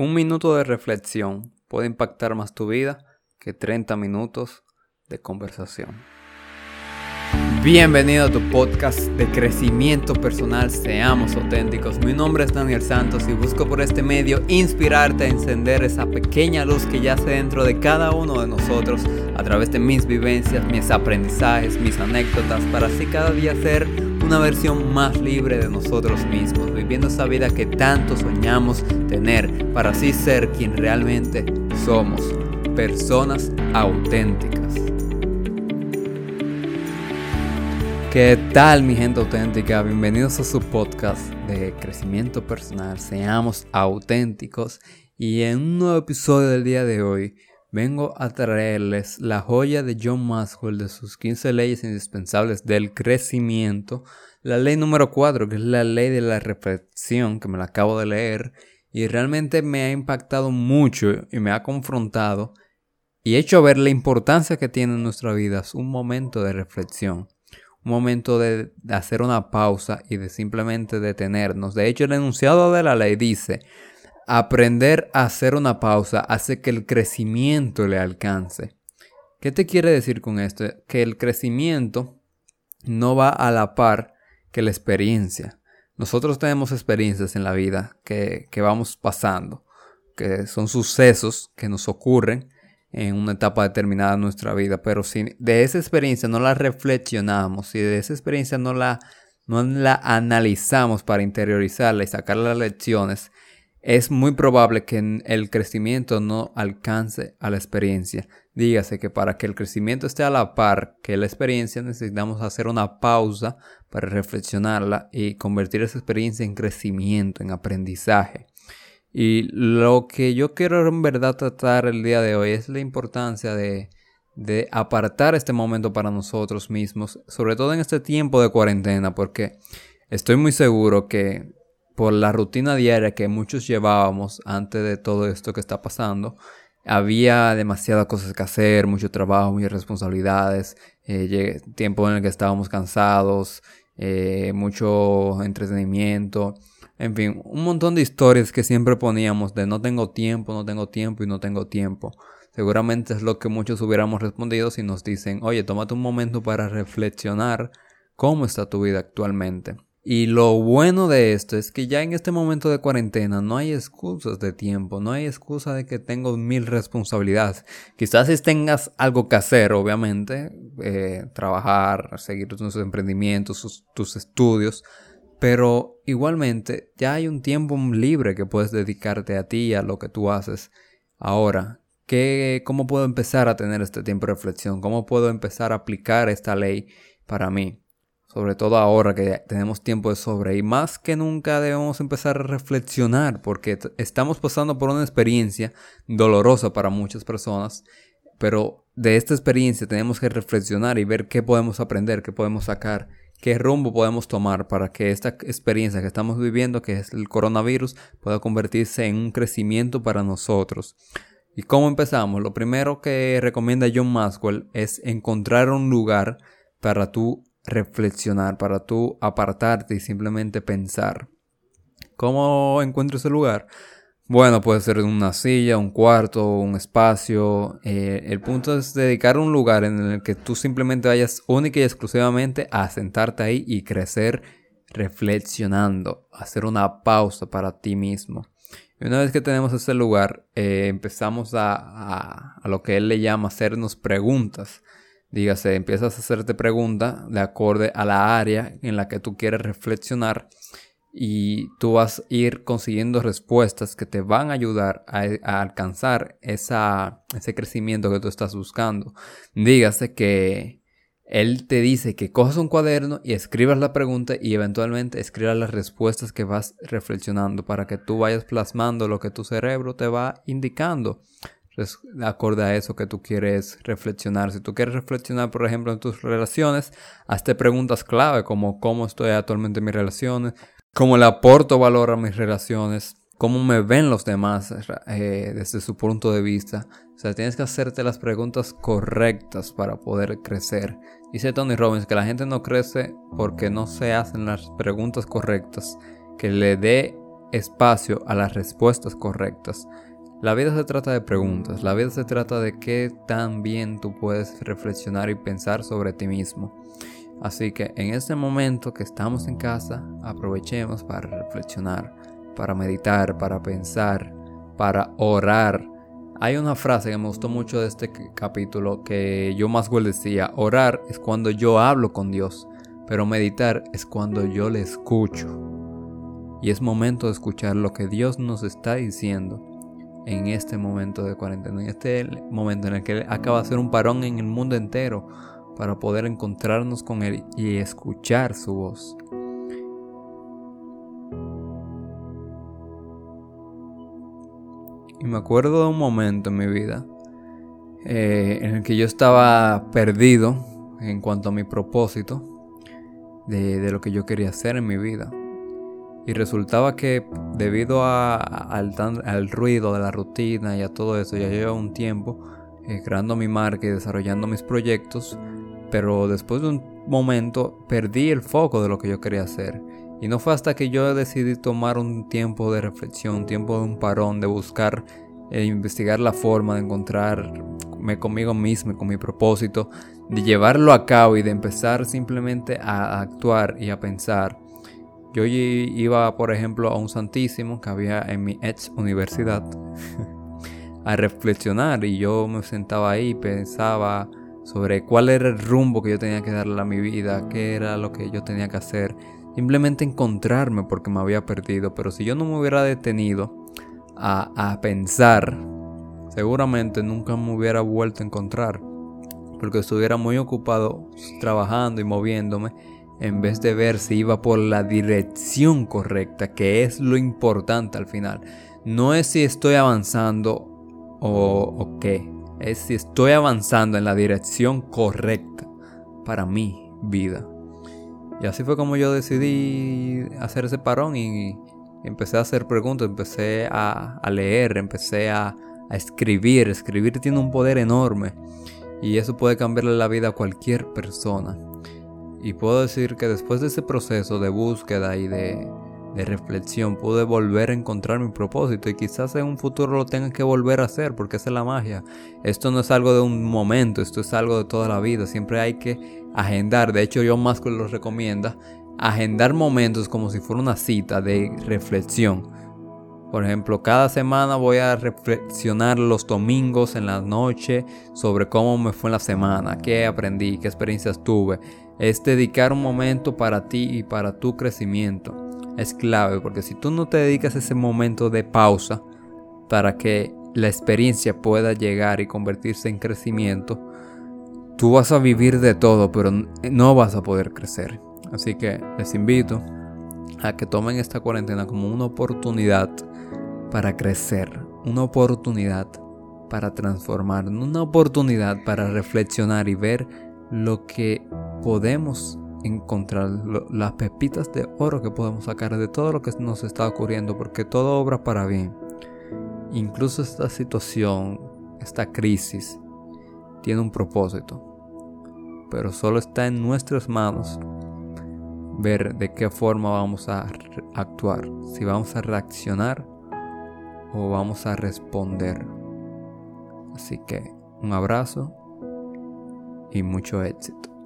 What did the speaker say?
Un minuto de reflexión puede impactar más tu vida que 30 minutos de conversación. Bienvenido a tu podcast de crecimiento personal, seamos auténticos. Mi nombre es Daniel Santos y busco por este medio inspirarte a encender esa pequeña luz que yace dentro de cada uno de nosotros a través de mis vivencias, mis aprendizajes, mis anécdotas, para así cada día ser una versión más libre de nosotros mismos, viviendo esa vida que tanto soñamos tener, para así ser quien realmente somos, personas auténticas. ¿Qué tal mi gente auténtica? Bienvenidos a su podcast de crecimiento personal, seamos auténticos y en un nuevo episodio del día de hoy vengo a traerles la joya de John Maxwell de sus 15 leyes indispensables del crecimiento. La ley número 4, que es la ley de la reflexión, que me la acabo de leer y realmente me ha impactado mucho y me ha confrontado y hecho ver la importancia que tiene en nuestra vida un momento de reflexión. Un momento de hacer una pausa y de simplemente detenernos. De hecho, el enunciado de la ley dice, Aprender a hacer una pausa hace que el crecimiento le alcance. ¿Qué te quiere decir con esto? Que el crecimiento no va a la par que la experiencia. Nosotros tenemos experiencias en la vida que, vamos pasando, que son sucesos que nos ocurren en una etapa determinada de nuestra vida, pero si de esa experiencia no la reflexionamos, si de esa experiencia no la, no la analizamos para interiorizarla y sacar las lecciones, es muy probable que el crecimiento no alcance a la experiencia. Dígase que para que el crecimiento esté a la par que la experiencia necesitamos hacer una pausa para reflexionarla y convertir esa experiencia en crecimiento, en aprendizaje. Y lo que yo quiero en verdad tratar el día de hoy es la importancia de, de apartar este momento para nosotros mismos, sobre todo en este tiempo de cuarentena, porque estoy muy seguro que por la rutina diaria que muchos llevábamos antes de todo esto que está pasando, había demasiadas cosas que hacer, mucho trabajo, muchas responsabilidades, eh, tiempo en el que estábamos cansados, eh, mucho entretenimiento, en fin, un montón de historias que siempre poníamos de no tengo tiempo, no tengo tiempo y no tengo tiempo. Seguramente es lo que muchos hubiéramos respondido si nos dicen, oye, tómate un momento para reflexionar cómo está tu vida actualmente. Y lo bueno de esto es que ya en este momento de cuarentena no hay excusas de tiempo, no hay excusa de que tengo mil responsabilidades. Quizás tengas algo que hacer, obviamente, eh, trabajar, seguir tus emprendimientos, tus estudios, pero igualmente ya hay un tiempo libre que puedes dedicarte a ti a lo que tú haces. Ahora, ¿qué, ¿cómo puedo empezar a tener este tiempo de reflexión? ¿Cómo puedo empezar a aplicar esta ley para mí? Sobre todo ahora que tenemos tiempo de sobre y más que nunca debemos empezar a reflexionar porque estamos pasando por una experiencia dolorosa para muchas personas, pero de esta experiencia tenemos que reflexionar y ver qué podemos aprender, qué podemos sacar, qué rumbo podemos tomar para que esta experiencia que estamos viviendo, que es el coronavirus, pueda convertirse en un crecimiento para nosotros. ¿Y cómo empezamos? Lo primero que recomienda John Maxwell es encontrar un lugar para tú reflexionar, para tú apartarte y simplemente pensar. ¿Cómo encuentro ese lugar? Bueno, puede ser una silla, un cuarto, un espacio. Eh, el punto es dedicar un lugar en el que tú simplemente vayas única y exclusivamente a sentarte ahí y crecer reflexionando, hacer una pausa para ti mismo. Y una vez que tenemos ese lugar, eh, empezamos a, a, lo que él le llama hacernos preguntas. Dígase, empiezas a hacerte preguntas de acorde a la área en la que tú quieres reflexionar y tú vas a ir consiguiendo respuestas que te van a ayudar a, alcanzar esa, ese crecimiento que tú estás buscando. Dígase que él te dice que cojas un cuaderno y escribas la pregunta y eventualmente escribas las respuestas que vas reflexionando para que tú vayas plasmando lo que tu cerebro te va indicando acorde a eso que tú quieres reflexionar. Si tú quieres reflexionar, por ejemplo, en tus relaciones, hazte preguntas clave como cómo estoy actualmente en mis relaciones, cómo le aporto valor a mis relaciones, cómo me ven los demás eh, desde su punto de vista. O sea, tienes que hacerte las preguntas correctas para poder crecer. Dice Tony Robbins que la gente no crece porque no se hacen las preguntas correctas que le dé espacio a las respuestas correctas. La vida se trata de preguntas, la vida se trata de qué tan bien tú puedes reflexionar y pensar sobre ti mismo. Así que en este momento que estamos en casa, aprovechemos para reflexionar, para meditar, para pensar, para orar. Hay una frase que me gustó mucho de este capítulo que yo más decía, orar es cuando yo hablo con Dios, pero meditar es cuando yo le escucho. Y es momento de escuchar lo que Dios nos está diciendo en este momento de cuarentena, en este momento en el que acaba de hacer un parón en el mundo entero para poder encontrarnos con Él y escuchar su voz. Y me acuerdo de un momento en mi vida eh, en el que yo estaba perdido en cuanto a mi propósito de lo que yo quería hacer en mi vida. Y resultaba que debido al, ruido de la rutina y a todo eso, ya llevo un tiempo eh, creando mi marca y desarrollando mis proyectos, pero después de un momento perdí el foco de lo que yo quería hacer. Y no fue hasta que yo decidí tomar un tiempo de reflexión, un tiempo de un parón, de buscar e investigar la forma de encontrarme conmigo mismo con mi propósito, de llevarlo a cabo y de empezar simplemente a actuar y a pensar yo iba, por ejemplo, a un santísimo que había en mi ex universidad a reflexionar y yo me sentaba ahí y pensaba sobre cuál era el rumbo que yo tenía que darle a mi vida, qué era lo que yo tenía que hacer. Simplemente encontrarme porque me había perdido. Pero si yo no me hubiera detenido a, a pensar, seguramente nunca me hubiera vuelto a encontrar. Porque estuviera muy ocupado trabajando y moviéndome en vez de ver si iba por la dirección correcta, que es lo importante al final. No es si estoy avanzando o, qué, es si estoy avanzando en la dirección correcta para mi vida. Y así fue como yo decidí hacer ese parón y empecé a hacer preguntas, empecé a, leer, empecé a, a escribir. Escribir tiene un poder enorme y eso puede cambiarle la vida a cualquier persona. Y puedo decir que después de ese proceso de búsqueda y de, reflexión pude volver a encontrar mi propósito y quizás en un futuro lo tenga que volver a hacer porque esa es la magia. Esto no es algo de un momento, esto es algo de toda la vida. Siempre hay que agendar. De hecho, yo más que lo recomienda agendar momentos como si fuera una cita de reflexión. Por ejemplo, cada semana voy a reflexionar los domingos en la noche sobre cómo me fue la semana, qué aprendí, qué experiencias tuve es dedicar un momento para ti y para tu crecimiento. Es clave porque si tú no te dedicas ese momento de pausa para que la experiencia pueda llegar y convertirse en crecimiento, tú vas a vivir de todo, pero no vas a poder crecer. Así que les invito a que tomen esta cuarentena como una oportunidad para crecer, una oportunidad para transformar, una oportunidad para reflexionar y ver lo que podemos encontrar, las pepitas de oro que podemos sacar de todo lo que nos está ocurriendo, porque todo obra para bien. Incluso esta situación, esta crisis, tiene un propósito, pero solo está en nuestras manos ver de qué forma vamos a actuar, si vamos a reaccionar o vamos a responder. Así que un abrazo y mucho éxito.